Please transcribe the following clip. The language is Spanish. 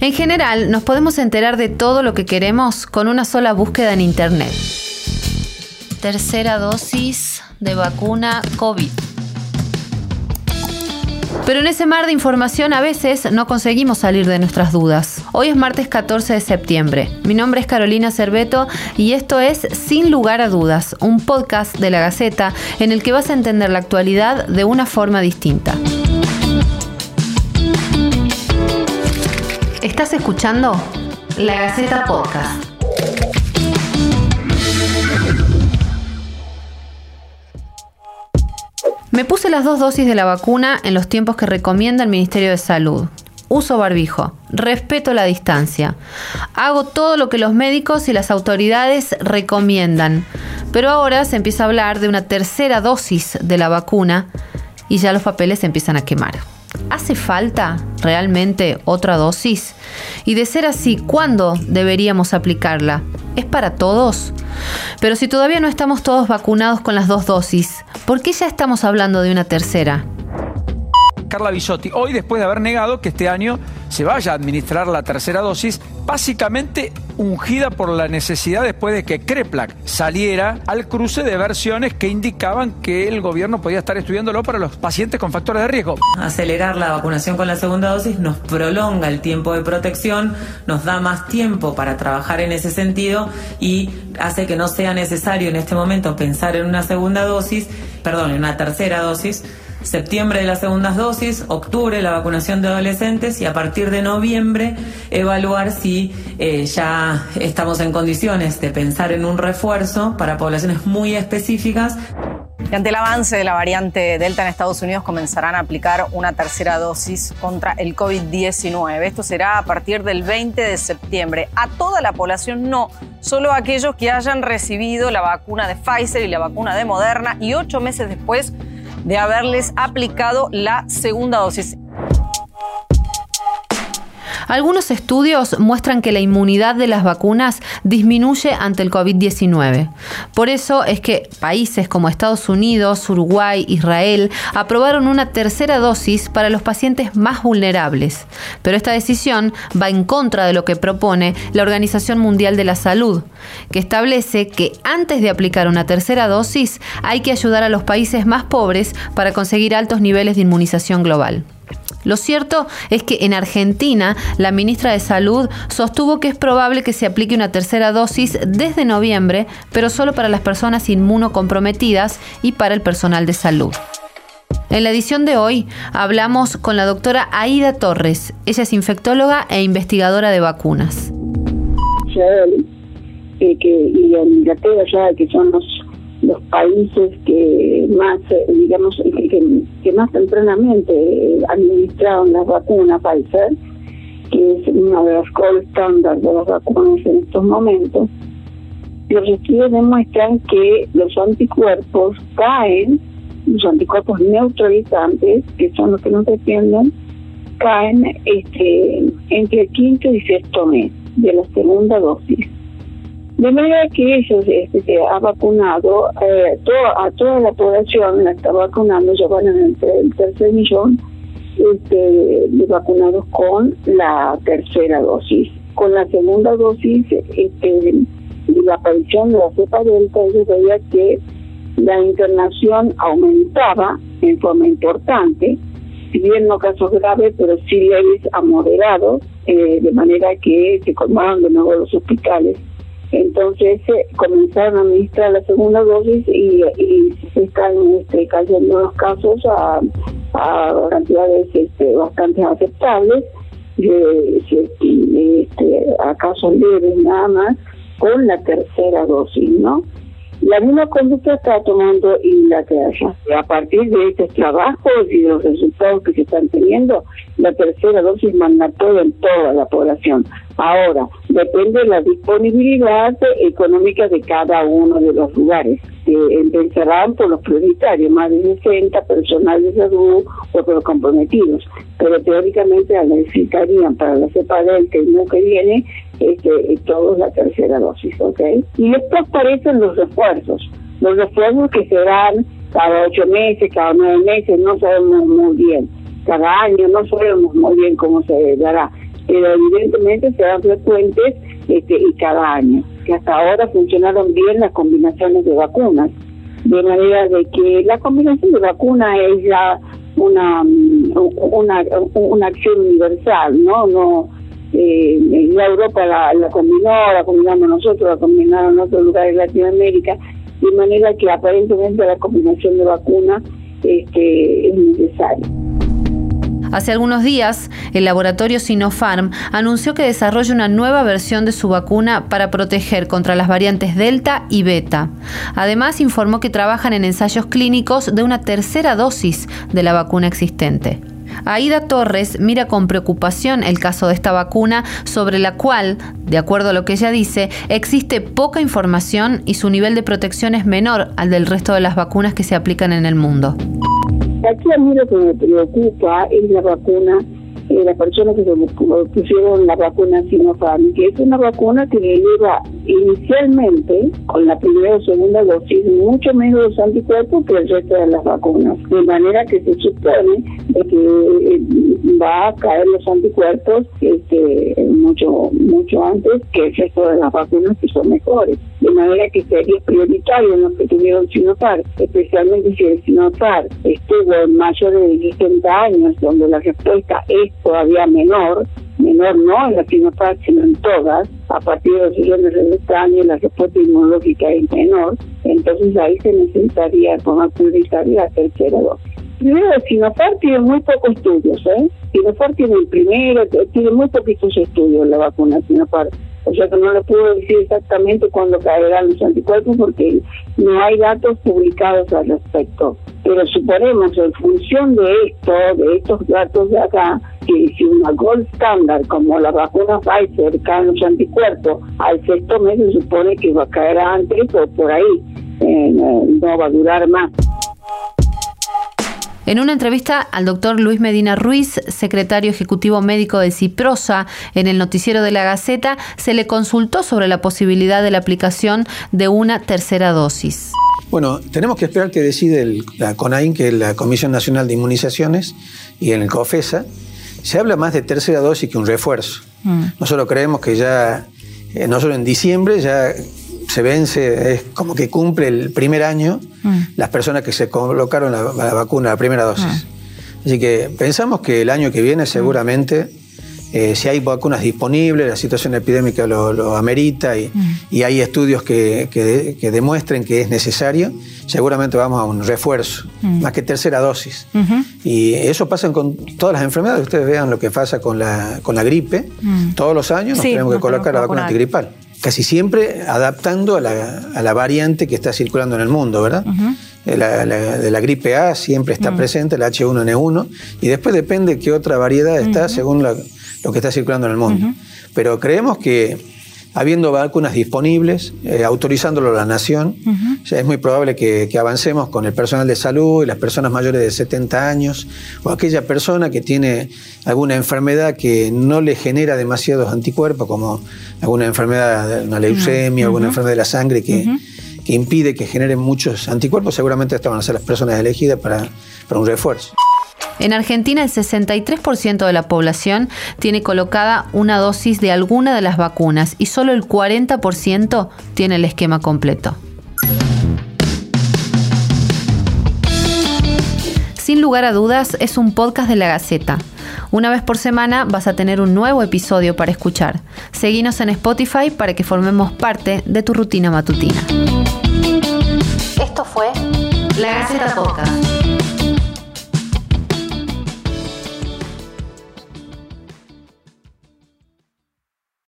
En general, nos podemos enterar de todo lo que queremos con una sola búsqueda en Internet. Tercera dosis de vacuna COVID. Pero en ese mar de información a veces no conseguimos salir de nuestras dudas. Hoy es martes 14 de septiembre. Mi nombre es Carolina Cerveto y esto es Sin lugar a dudas, un podcast de la Gaceta en el que vas a entender la actualidad de una forma distinta. Estás escuchando La Gaceta Podcast. Me puse las dos dosis de la vacuna en los tiempos que recomienda el Ministerio de Salud. Uso barbijo, respeto la distancia, hago todo lo que los médicos y las autoridades recomiendan. Pero ahora se empieza a hablar de una tercera dosis de la vacuna y ya los papeles se empiezan a quemar. ¿Hace falta realmente otra dosis? Y de ser así, ¿cuándo deberíamos aplicarla? ¿Es para todos? Pero si todavía no estamos todos vacunados con las dos dosis, ¿por qué ya estamos hablando de una tercera? Carla Bisotti, hoy después de haber negado que este año se vaya a administrar la tercera dosis, básicamente ungida por la necesidad después de que Kreplak saliera al cruce de versiones que indicaban que el gobierno podía estar estudiándolo para los pacientes con factores de riesgo. Acelerar la vacunación con la segunda dosis nos prolonga el tiempo de protección, nos da más tiempo para trabajar en ese sentido y hace que no sea necesario en este momento pensar en una segunda dosis, perdón, en una tercera dosis septiembre de las segundas dosis, octubre la vacunación de adolescentes y a partir de noviembre evaluar si eh, ya estamos en condiciones de pensar en un refuerzo para poblaciones muy específicas. Y ante el avance de la variante Delta en Estados Unidos comenzarán a aplicar una tercera dosis contra el COVID-19. Esto será a partir del 20 de septiembre. A toda la población no, solo a aquellos que hayan recibido la vacuna de Pfizer y la vacuna de Moderna y ocho meses después de haberles aplicado la segunda dosis. Algunos estudios muestran que la inmunidad de las vacunas disminuye ante el COVID-19. Por eso es que países como Estados Unidos, Uruguay, Israel aprobaron una tercera dosis para los pacientes más vulnerables. Pero esta decisión va en contra de lo que propone la Organización Mundial de la Salud, que establece que antes de aplicar una tercera dosis hay que ayudar a los países más pobres para conseguir altos niveles de inmunización global. Lo cierto es que en Argentina la ministra de Salud sostuvo que es probable que se aplique una tercera dosis desde noviembre, pero solo para las personas inmunocomprometidas y para el personal de salud. En la edición de hoy hablamos con la doctora Aida Torres. Ella es infectóloga e investigadora de vacunas. Eh, que, ya que son los los países que más, eh, digamos, que, más tempranamente administraron las vacunas Pfizer, que es una de las gold standard de las vacunas en estos momentos, los estudios demuestran que los anticuerpos caen, los anticuerpos neutralizantes, que son los que nos defienden, caen este, entre el quinto y sexto mes de la segunda dosis. De manera que ellos este, se ha vacunado, eh, a toda la población la está vacunando, ya van entre el tercer millón este, de vacunados con la tercera dosis. Con la segunda dosis, este, la aparición de la cepa delta, ellos veían que la internación aumentaba en forma importante, si bien no casos graves, pero sí leves a moderados, eh, de manera que se colmaron de nuevo los hospitales entonces eh, comenzaron a administrar la segunda dosis y, se están este, cayendo los casos a, cantidades este, bastante aceptables, este, a casos leves nada más, con la tercera dosis, ¿no? La misma conducta está tomando Inglaterra. A partir de estos trabajos y de los resultados que se están teniendo, la tercera dosis mandatoria en toda la población. Ahora, depende de la disponibilidad económica de cada uno de los lugares. empezarán por los prioritarios, más de 60 personal de salud o por los comprometidos. Pero teóricamente necesitarían para la cepa del no que viene este, todos la tercera dosis, ¿ok? Y después aparecen los refuerzos. Los refuerzos que serán cada ocho meses, cada nueve meses, no sabemos muy bien. Cada año no sabemos muy bien cómo se dará pero evidentemente serán frecuentes este, y cada año, que hasta ahora funcionaron bien las combinaciones de vacunas, de manera de que la combinación de vacunas es ya una, una, una acción universal, ¿no? no eh, la Europa la, la combinó, la combinamos nosotros, la combinaron en otros lugares de Latinoamérica, de manera que aparentemente la combinación de vacunas este, es necesaria. Hace algunos días, el laboratorio Sinopharm anunció que desarrolla una nueva versión de su vacuna para proteger contra las variantes Delta y Beta. Además, informó que trabajan en ensayos clínicos de una tercera dosis de la vacuna existente. Aida Torres mira con preocupación el caso de esta vacuna, sobre la cual, de acuerdo a lo que ella dice, existe poca información y su nivel de protección es menor al del resto de las vacunas que se aplican en el mundo. Aquí a mí lo que me preocupa es la vacuna eh, las personas que se pusieron la vacuna Sinopharm, que es una vacuna que eleva inicialmente, con la primera o segunda dosis, mucho menos los anticuerpos que el resto de las vacunas. De manera que se supone de que eh, va a caer los anticuerpos este, mucho mucho antes que el resto de las vacunas que son mejores. De manera que sería prioritario en los que tuvieron Sinopharm, especialmente si el Sinopharm estuvo en mayor de 60 años, donde la respuesta es todavía menor, menor no en la Sinopharm, sino en todas, a partir de los siguientes años la respuesta inmunológica es menor, entonces ahí se necesitaría más prioritaria la tercera dosis. Primero, Sinopharm tiene muy pocos estudios, ¿eh? Sinopharm tiene el primero, tiene muy poquitos estudios la vacuna Sinopharm. O sea que no le puedo decir exactamente cuándo caerán los anticuerpos porque no hay datos publicados al respecto. Pero suponemos, en función de esto, de estos datos de acá, que si una gold standard como la vacuna Pfizer cae los anticuerpos al sexto mes se supone que va a caer antes o por ahí, eh, no va a durar más. En una entrevista al doctor Luis Medina Ruiz, secretario ejecutivo médico de Ciprosa, en el noticiero de la Gaceta, se le consultó sobre la posibilidad de la aplicación de una tercera dosis. Bueno, tenemos que esperar que decide la CONAIN, que es la Comisión Nacional de Inmunizaciones, y en el COFESA, se habla más de tercera dosis que un refuerzo. Mm. Nosotros creemos que ya, eh, no solo en diciembre, ya se vence, es como que cumple el primer año mm. las personas que se colocaron la, vacuna, la primera dosis. Mm. Así que pensamos que el año que viene seguramente, eh, si hay vacunas disponibles, la situación epidémica lo, amerita y, y, hay estudios que, que, demuestren que es necesario, seguramente vamos a un refuerzo, más que tercera dosis. Y eso pasa con todas las enfermedades. Ustedes vean lo que pasa con la, con la gripe. Todos los años nos tenemos que colocar la vacuna antigripal. Casi siempre adaptando a la, variante que está circulando en el mundo, ¿verdad? Eh, de la gripe A siempre está presente, la H1N1, y después depende qué otra variedad está según lo que está circulando en el mundo. Pero creemos que habiendo vacunas disponibles, eh, autorizándolo a la nación, es muy probable que, avancemos con el personal de salud y las personas mayores de 70 años o aquella persona que tiene alguna enfermedad que no le genera demasiados anticuerpos, como alguna enfermedad, una leucemia, alguna enfermedad de la sangre que, que impide que generen muchos anticuerpos, seguramente estas van a ser las personas elegidas para, para un refuerzo. En Argentina, el 63% de la población tiene colocada una dosis de alguna de las vacunas y solo el 40% tiene el esquema completo. Sin lugar a dudas, es un podcast de la Gaceta. Una vez por semana vas a tener un nuevo episodio para escuchar. Seguinos en Spotify para que formemos parte de tu rutina matutina. Esto fue La Gaceta Podcast.